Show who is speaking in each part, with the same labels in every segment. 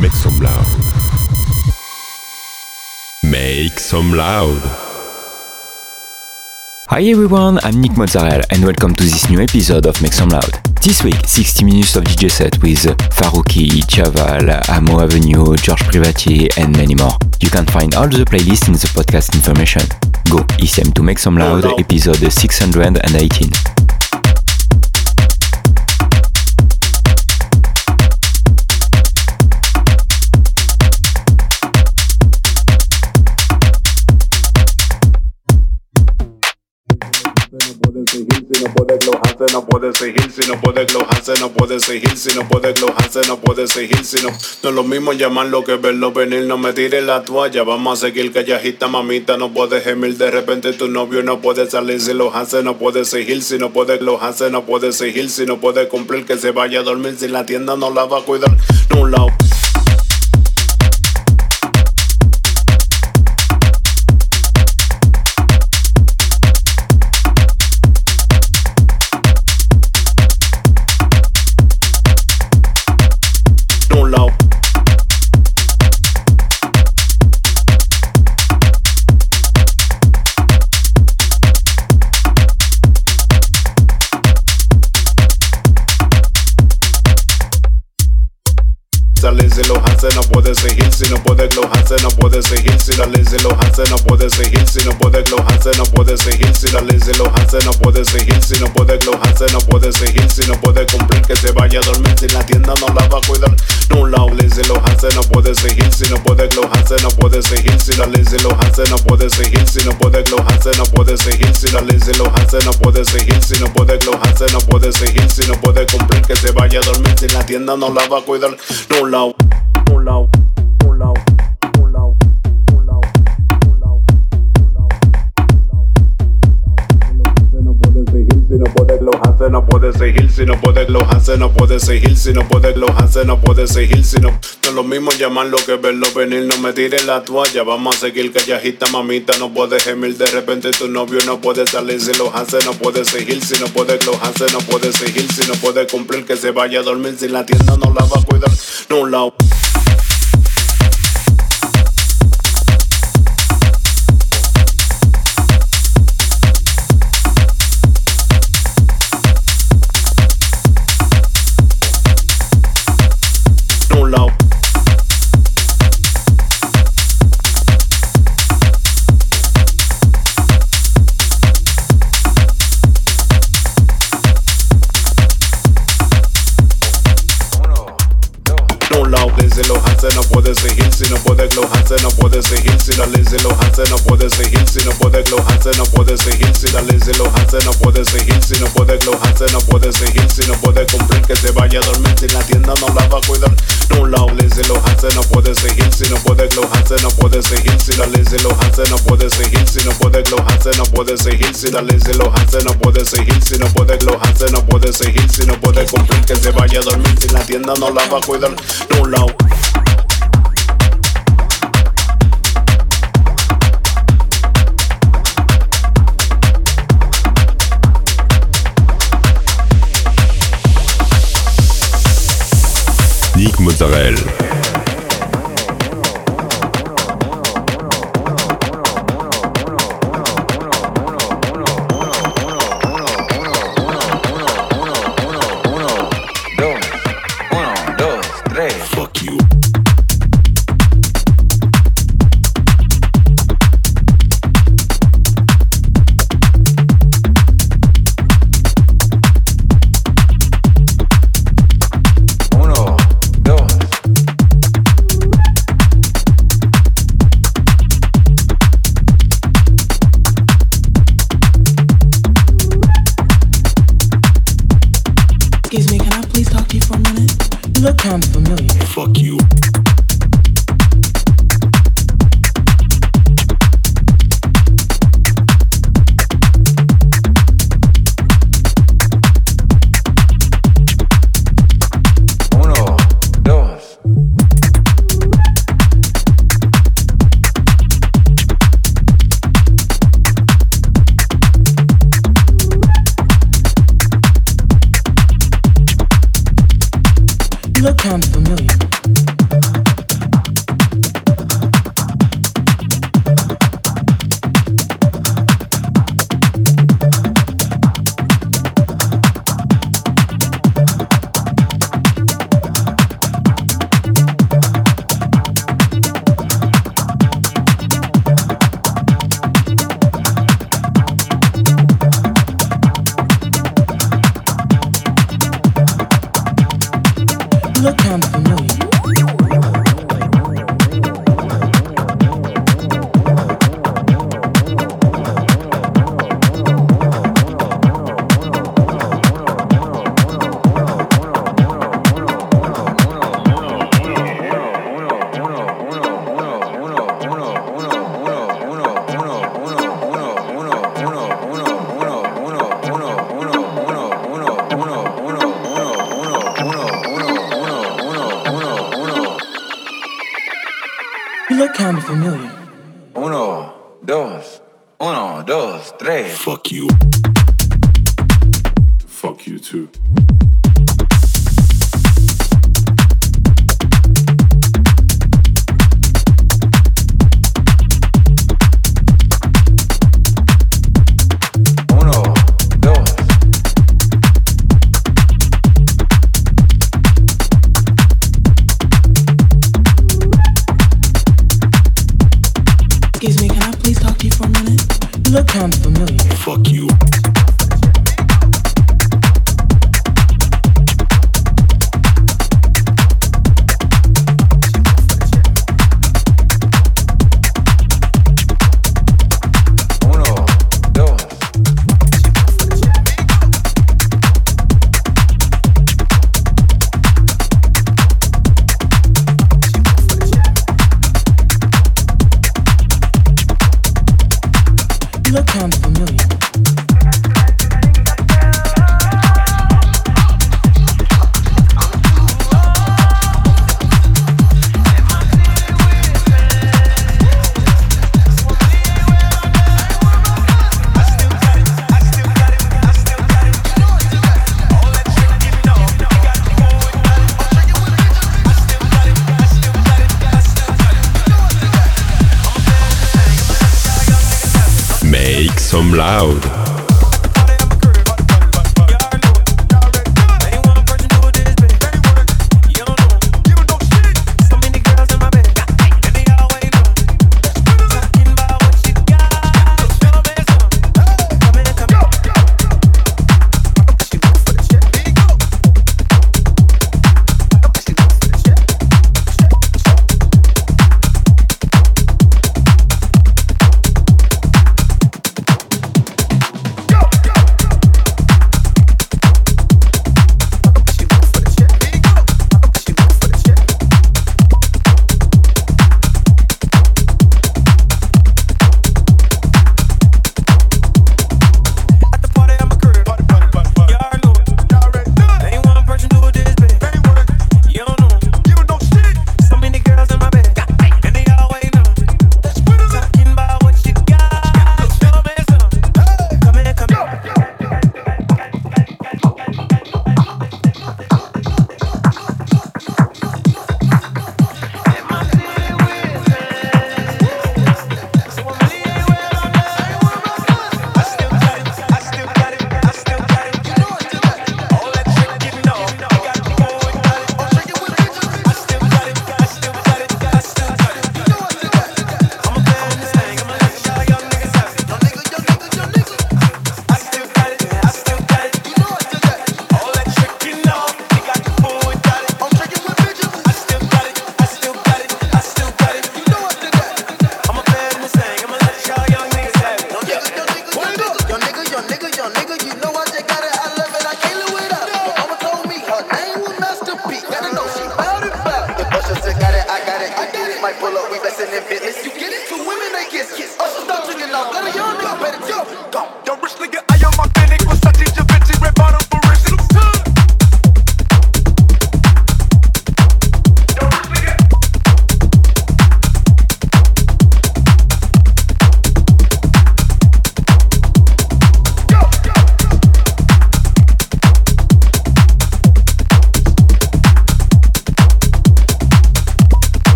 Speaker 1: Make Some Loud. Make Some Loud.
Speaker 2: Hi everyone, I'm Nick Mozzarella and welcome to this new episode of Make Some Loud. This week, 60 minutes of DJ set with Farouki, Chaval, Amo Avenue, George Privatier and many more. You can find all the playlists in the podcast information. Go, it's time to Make Some Loud, episode 618.
Speaker 3: No puede seguir, si no puede glojarse, no puede seguir, si no puede glojarse, no puede seguir, si no, no es lo mismo llamarlo que verlo venir, no me tires la toalla, vamos a seguir callajita mamita, no puede gemir, de repente tu novio no puede salir, si lo hace no puede seguir, si no puede glojarse, no puede seguir, si no puede cumplir, que se vaya a dormir, si la tienda no la va a cuidar, no no puede seguir, si no puede glojarse, no puede seguir, si la ley se lo hace, no puede seguir, si no puede glojarse, no puede seguir, si la ley se lo hace, no puede seguir, si no puede glojarse, no puede seguir, si no puede cumplir, que se vaya a dormir, si la tienda no la va a cuidar, no la ley se lo hace, no puede seguir, si no puede glojarse, no puede seguir, si la ley se lo hace, no puede seguir, si no puede glojarse, no puede seguir, si la ley se lo hace, no puede seguir, si no puede glojarse, no puede seguir, si no puede cumplir, que se vaya a dormir, si la tienda no la va a cuidar, no la Si no puede glojarse, no puede seguir, si no puede glojarse, no puede seguir, si no no lo mismo llamarlo que verlo venir, no me tires la toalla, vamos a seguir callajita mamita, no puede gemir, de repente tu novio no puede salir, si lo hace no puede seguir, si no puede glojarse, no puede seguir, si no puede cumplir, que se vaya a dormir, si la tienda no la va a cuidar, no la no puede seguir si la ley se lo hace, no puede seguir si no puede glojarse, no puede seguir si la ley se lo hace, no puede seguir si no puede glojarse, no puede seguir si no puede cumplir que se vaya a dormir si la tienda no la va a cuidar, no la ley se lo hace, no puede seguir si no puede glojarse, no puede seguir si la ley se lo hace, no puede seguir si no puede glojarse, no puede seguir si la ley se lo hace, no puede seguir si no puede glojarse, no puede seguir si no puede cumplir que se vaya a dormir si la tienda no la va a cuidar, no la
Speaker 1: Mozzarella.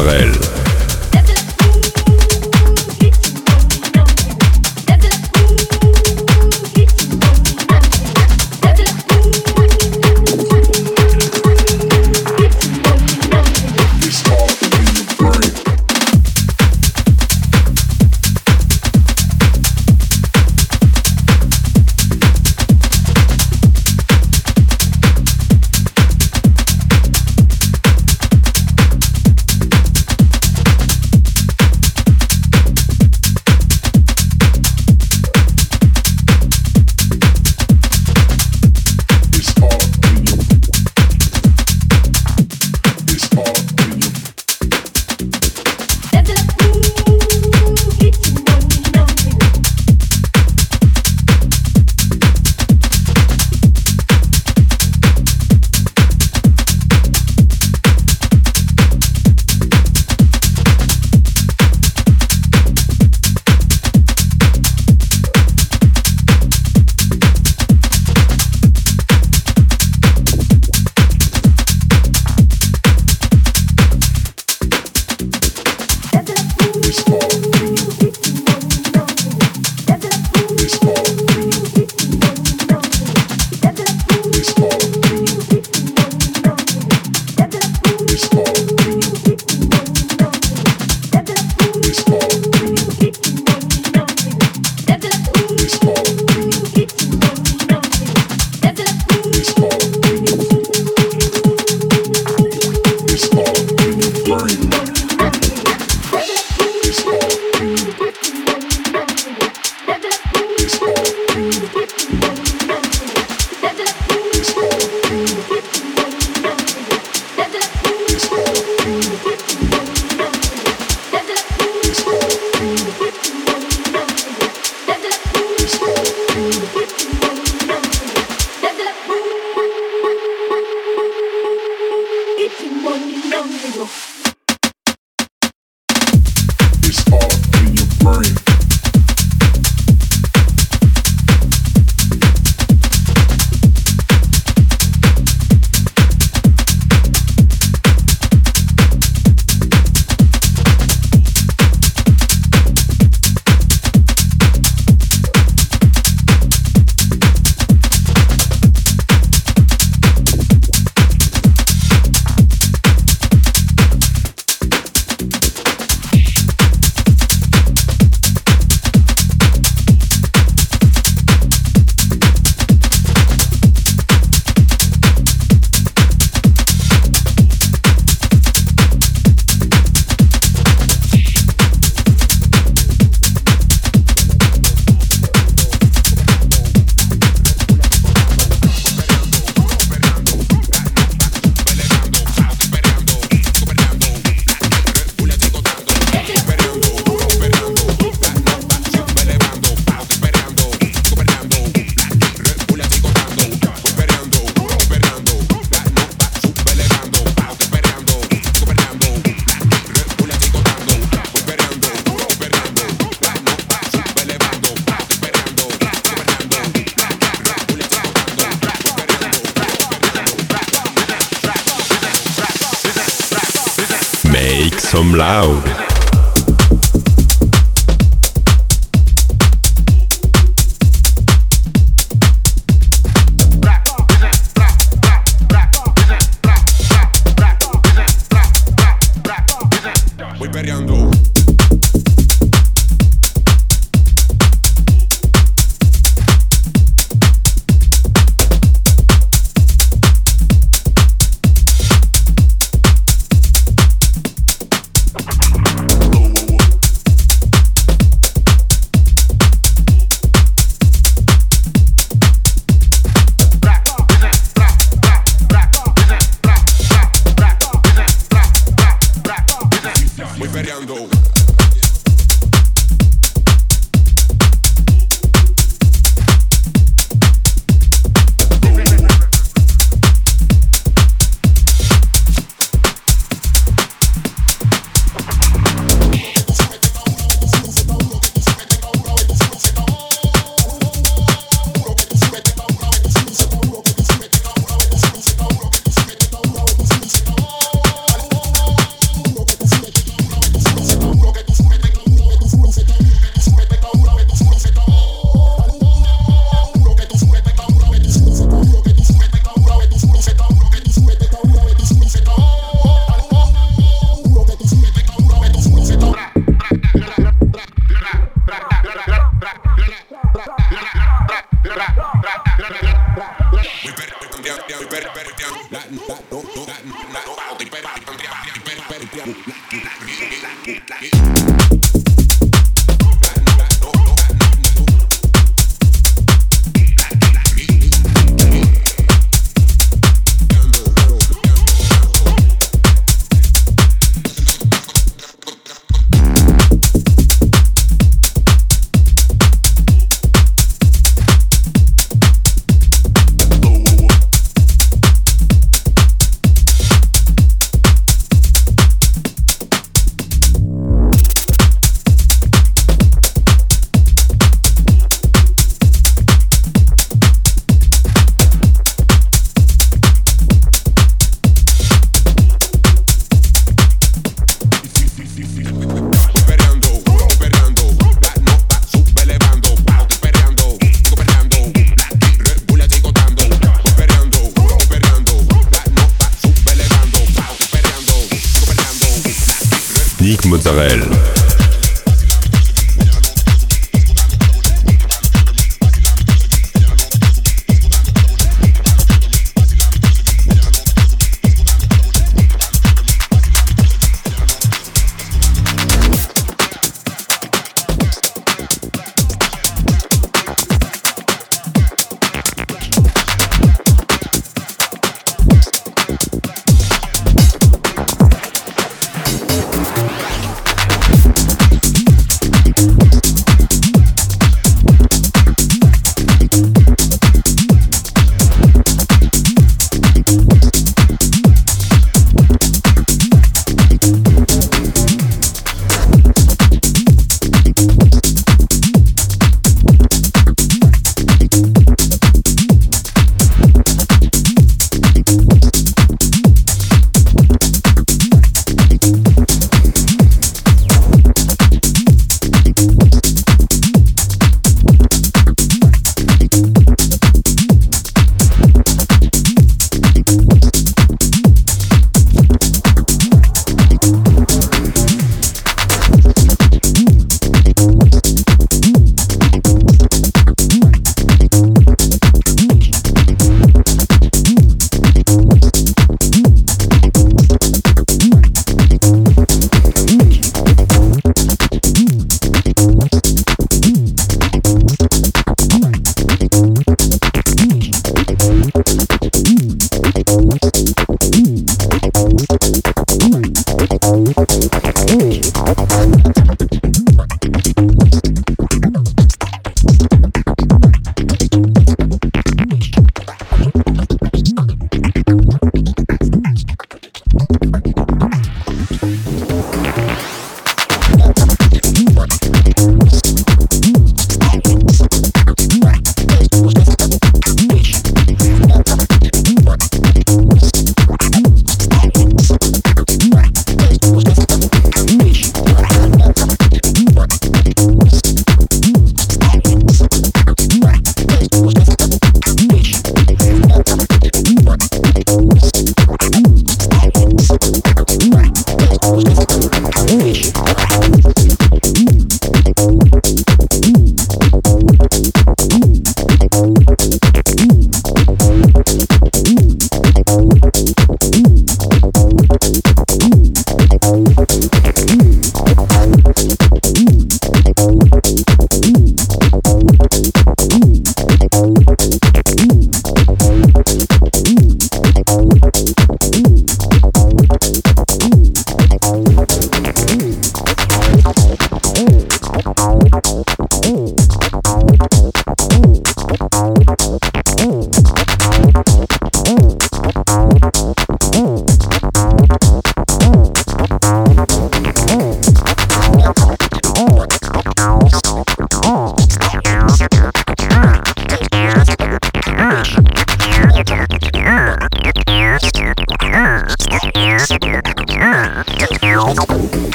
Speaker 4: culturelle.
Speaker 1: some loud.
Speaker 5: get, get,
Speaker 6: get.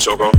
Speaker 6: Soco.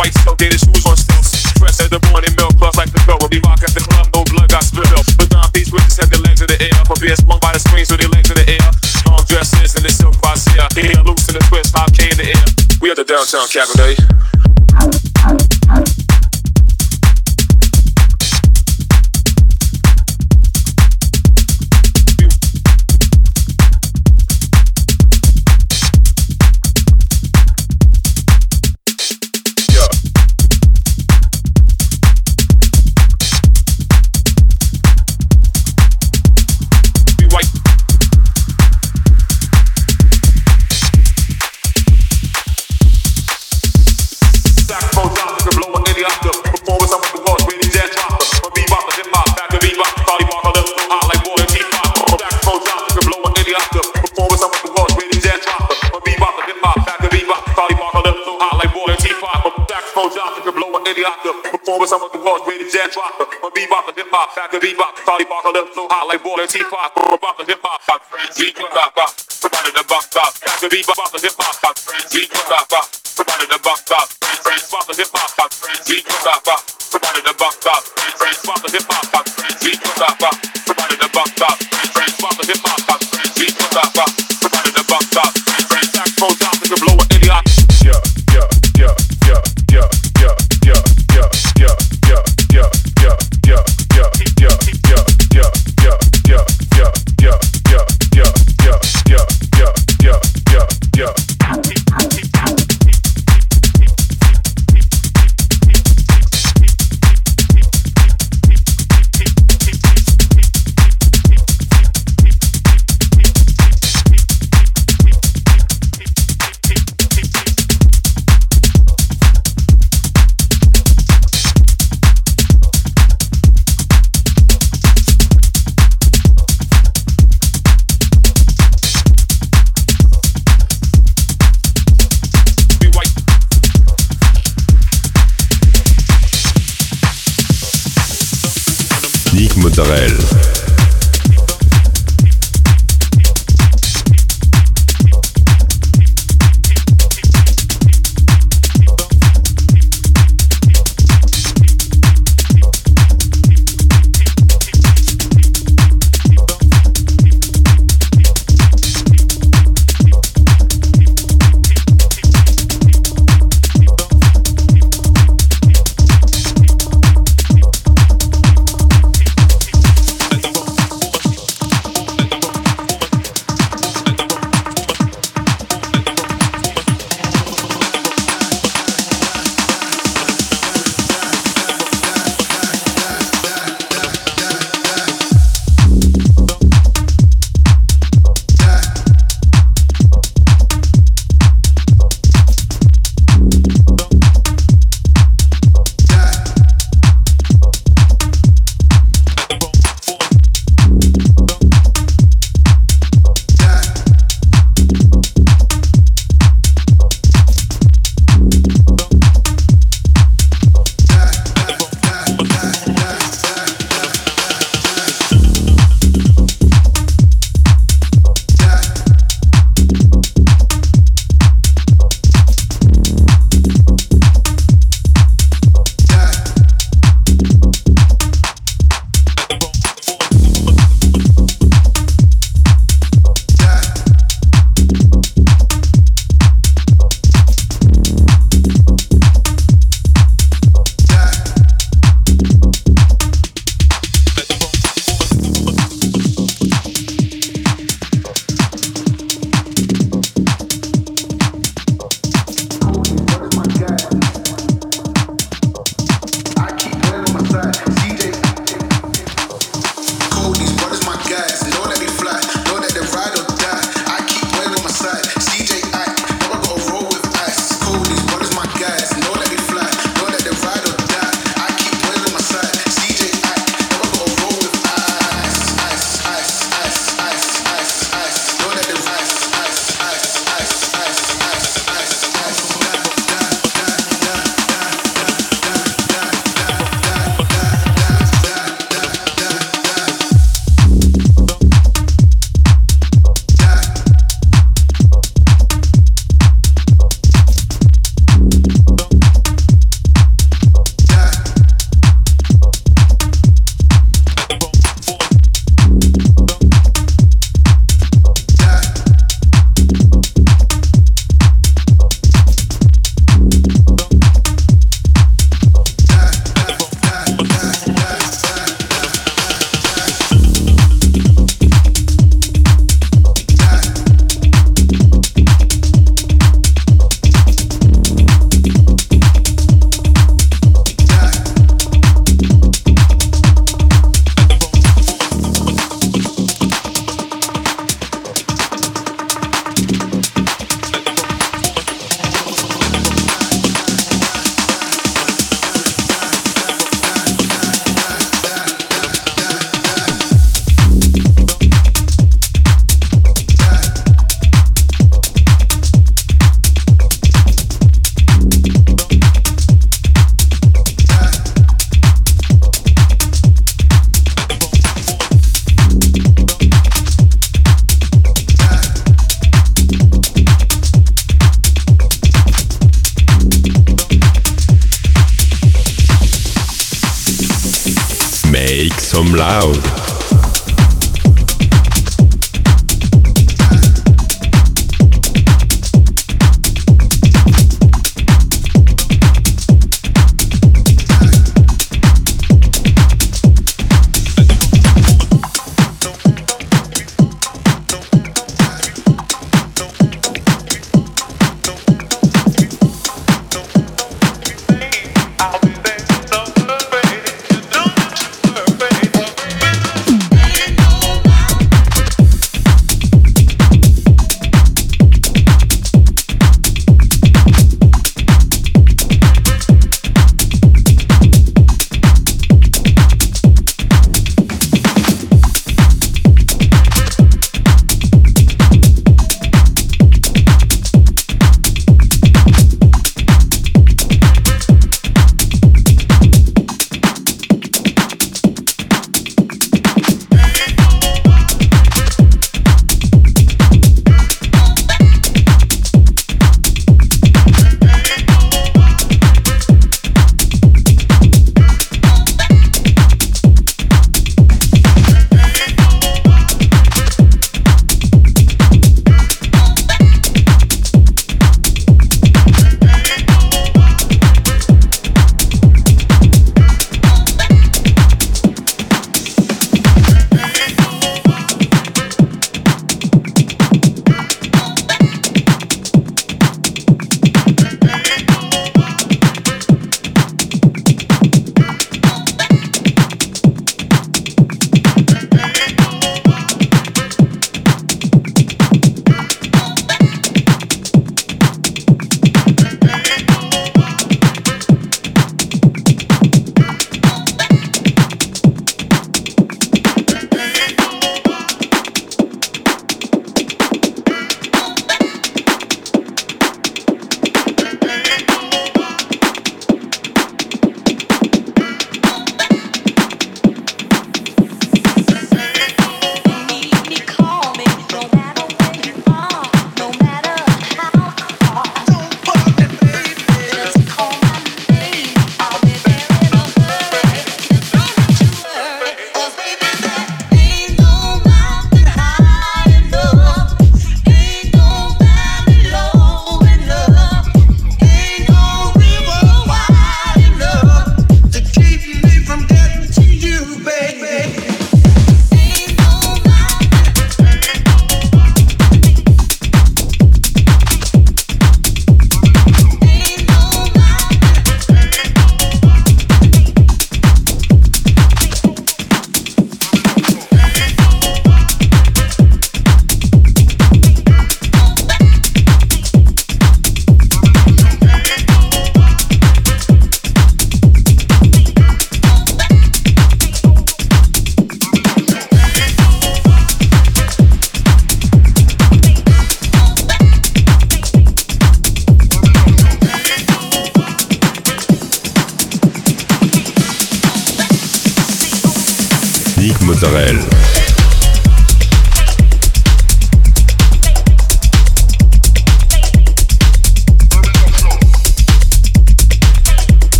Speaker 7: white silk dated shoes on stilts. Dressed at the
Speaker 1: morning milk, plus
Speaker 7: like the girl. We'll be rock
Speaker 8: at the club, no blood got spilled. But now these witches have their legs in the air. For being sprung by the screen, so their legs in the air. Long dresses and the silk vice here. Hair loose in the twist, hop K in the air. We at the downtown cabaret. us so hot like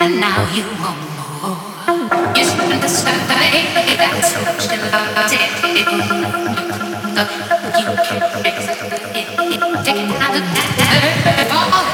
Speaker 8: and now you want more. You should understand that I ain't really so much
Speaker 9: about it. You can't exit it. Taking out of that.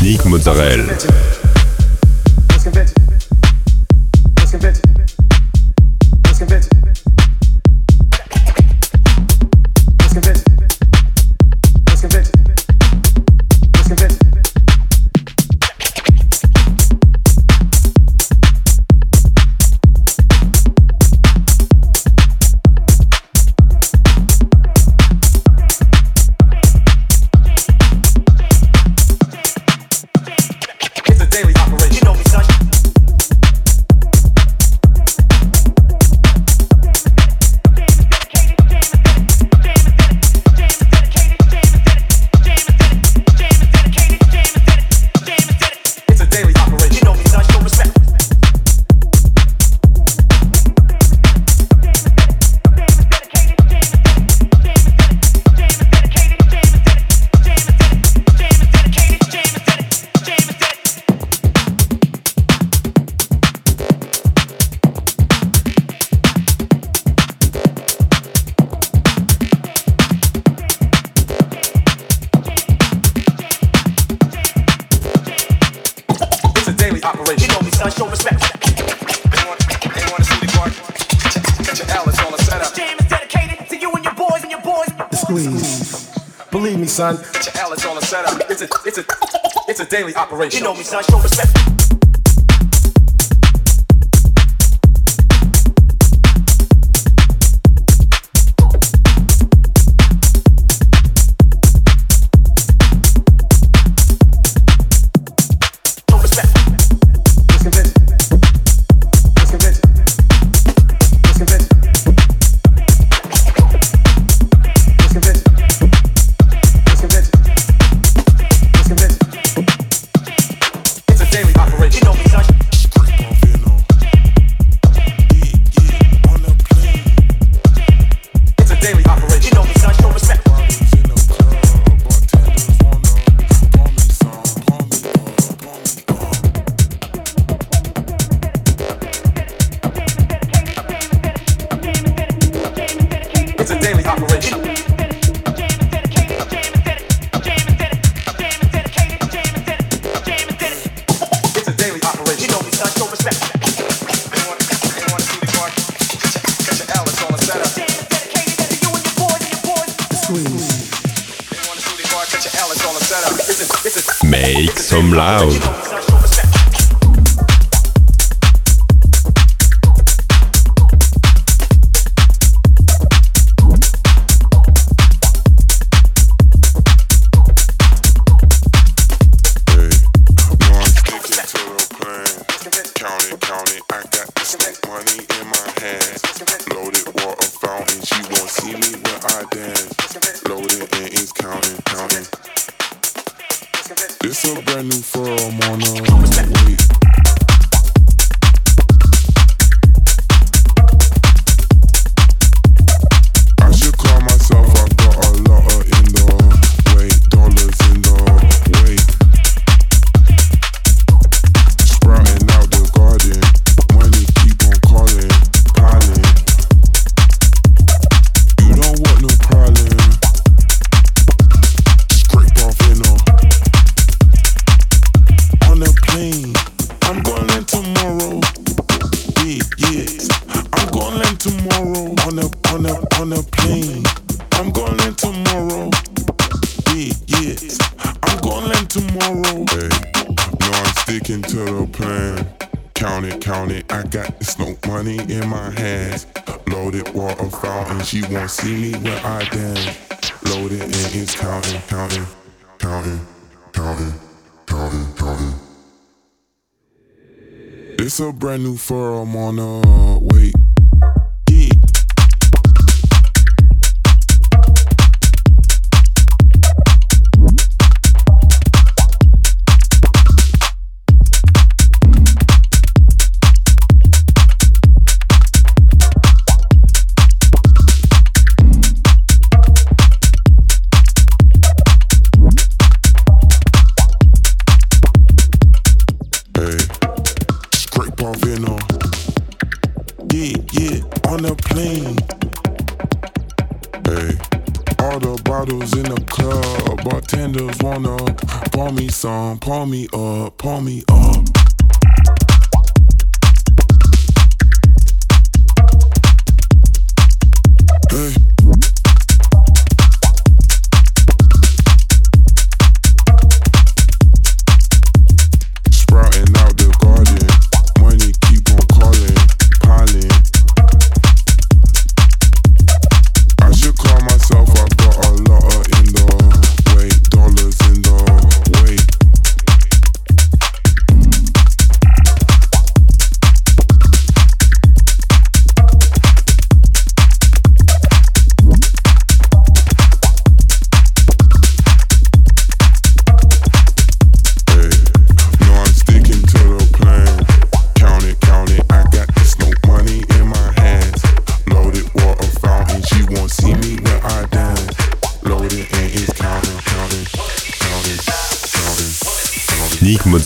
Speaker 9: Nick
Speaker 10: Mozzarella.
Speaker 11: pheromono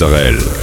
Speaker 11: Mozzarella.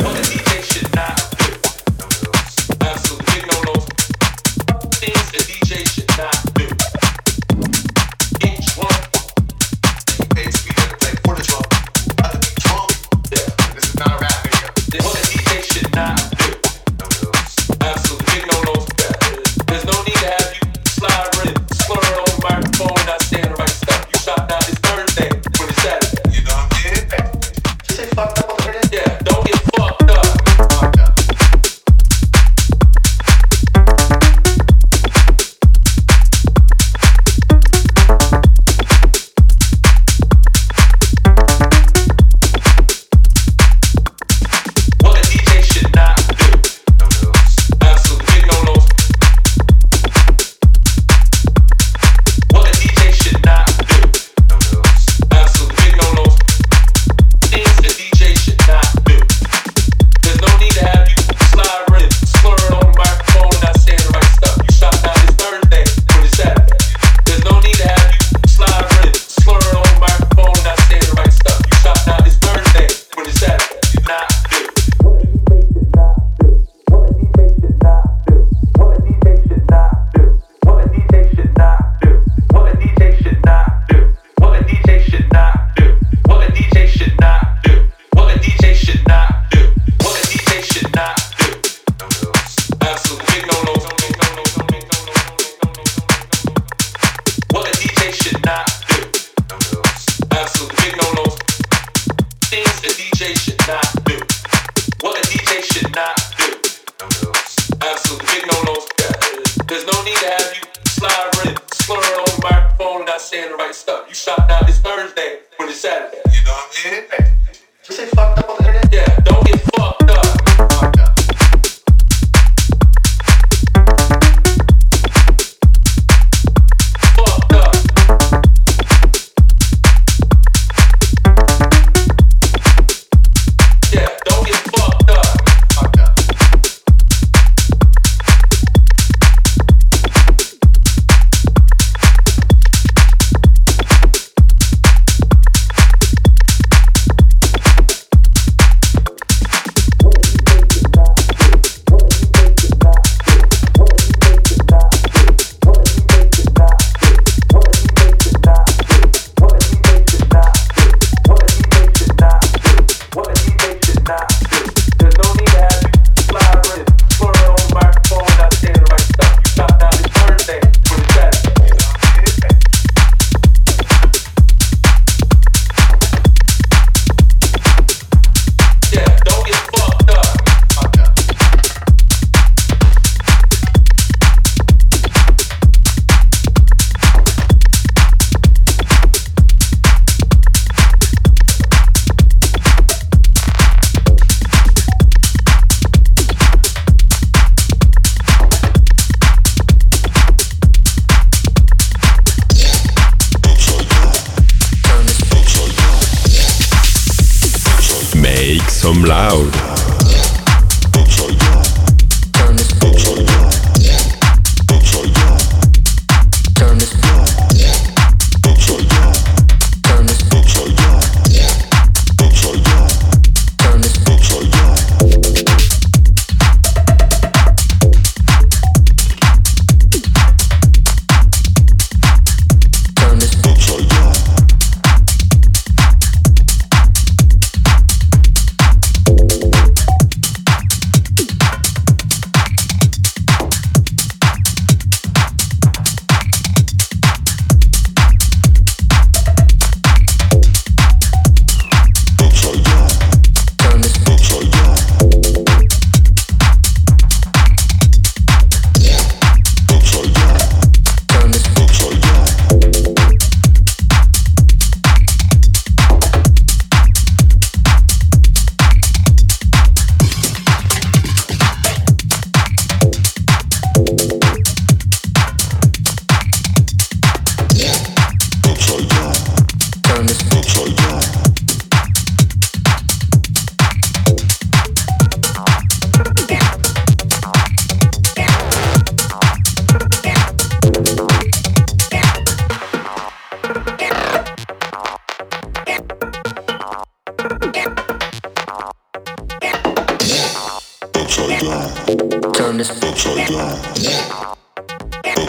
Speaker 11: out.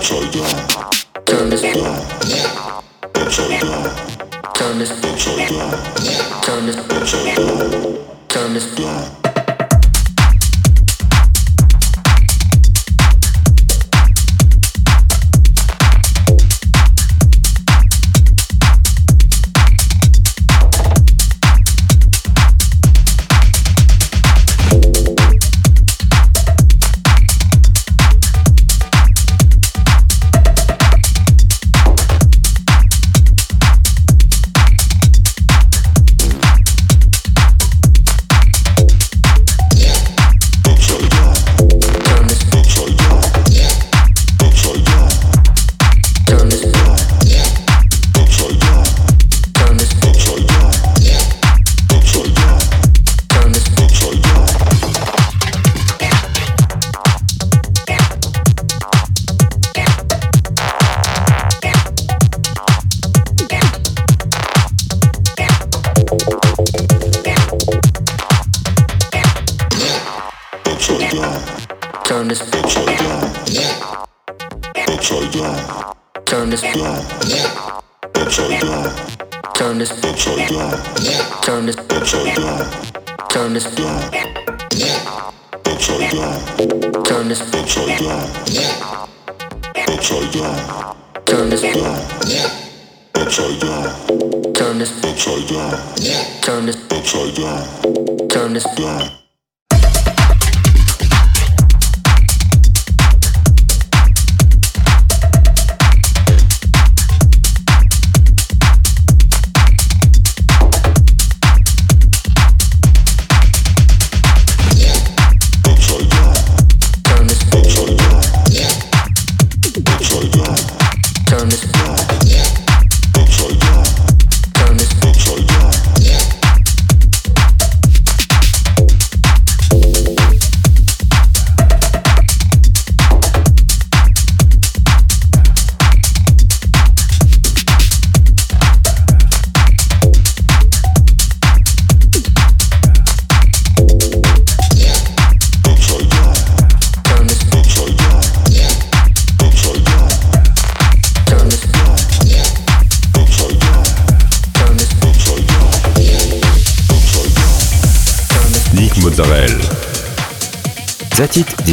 Speaker 11: Turn this down. Upside down. Turn this upside down. Turn this upside down. Turn this down.